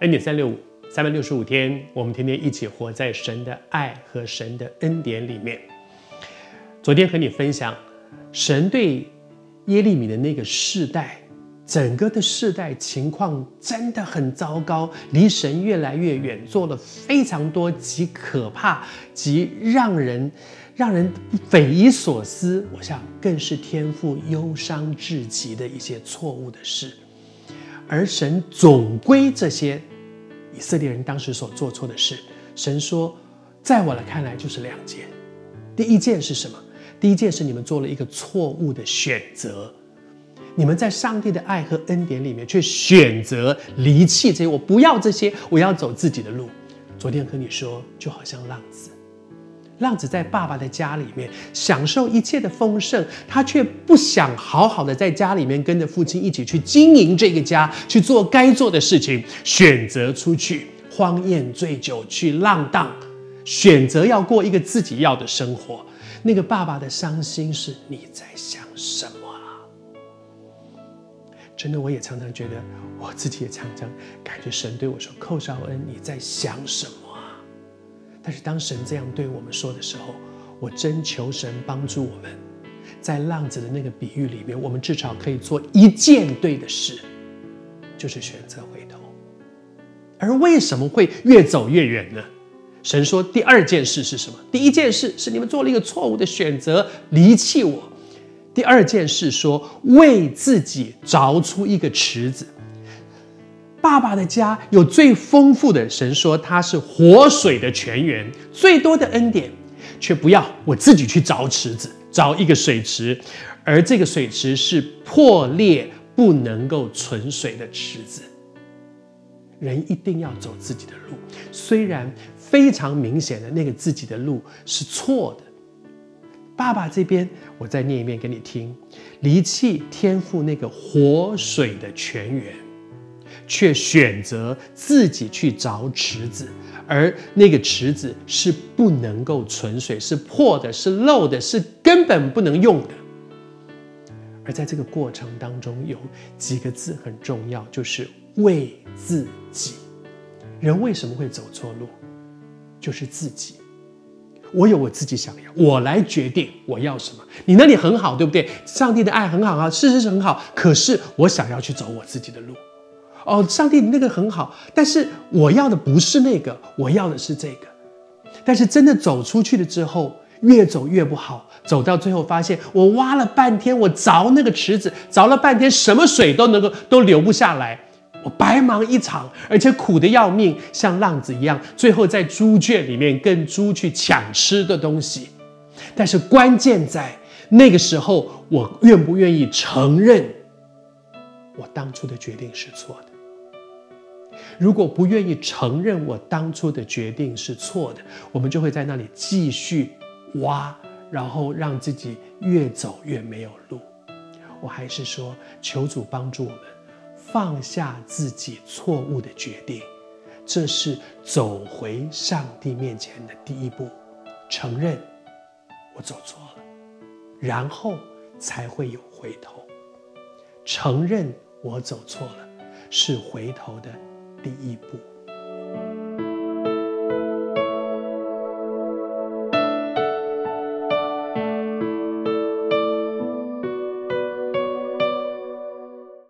恩典三六五，三百六十五天，我们天天一起活在神的爱和神的恩典里面。昨天和你分享，神对耶利米的那个世代，整个的世代情况真的很糟糕，离神越来越远，做了非常多极可怕、极让人让人匪夷所思，我想更是天父忧伤至极的一些错误的事。而神总归这些以色列人当时所做错的事，神说，在我来看来就是两件。第一件是什么？第一件是你们做了一个错误的选择，你们在上帝的爱和恩典里面，却选择离弃这些。我不要这些，我要走自己的路。昨天和你说，就好像浪子。浪子在爸爸的家里面享受一切的丰盛，他却不想好好的在家里面跟着父亲一起去经营这个家，去做该做的事情，选择出去荒宴醉酒去浪荡，选择要过一个自己要的生活。那个爸爸的伤心是你在想什么啊？真的，我也常常觉得，我自己也常常感觉神对我说：“寇绍恩，你在想什么？”但是当神这样对我们说的时候，我真求神帮助我们，在浪子的那个比喻里面，我们至少可以做一件对的事，就是选择回头。而为什么会越走越远呢？神说第二件事是什么？第一件事是你们做了一个错误的选择，离弃我；第二件事说为自己凿出一个池子。爸爸的家有最丰富的，神说他是活水的泉源，最多的恩典，却不要我自己去凿池子，凿一个水池，而这个水池是破裂不能够存水的池子。人一定要走自己的路，虽然非常明显的那个自己的路是错的。爸爸这边，我再念一遍给你听：离弃天赋那个活水的泉源。却选择自己去凿池子，而那个池子是不能够存水，是破的，是漏的，是根本不能用的。而在这个过程当中，有几个字很重要，就是为自己。人为什么会走错路？就是自己。我有我自己想要，我来决定我要什么。你那里很好，对不对？上帝的爱很好啊，事实是很好。可是我想要去走我自己的路。哦，上帝，你那个很好，但是我要的不是那个，我要的是这个。但是真的走出去了之后，越走越不好，走到最后发现，我挖了半天，我凿那个池子，凿了半天，什么水都能够都流不下来，我白忙一场，而且苦得要命，像浪子一样，最后在猪圈里面跟猪去抢吃的东西。但是关键在那个时候，我愿不愿意承认，我当初的决定是错的。如果不愿意承认我当初的决定是错的，我们就会在那里继续挖，然后让自己越走越没有路。我还是说，求主帮助我们放下自己错误的决定，这是走回上帝面前的第一步，承认我走错了，然后才会有回头。承认我走错了，是回头的第一步。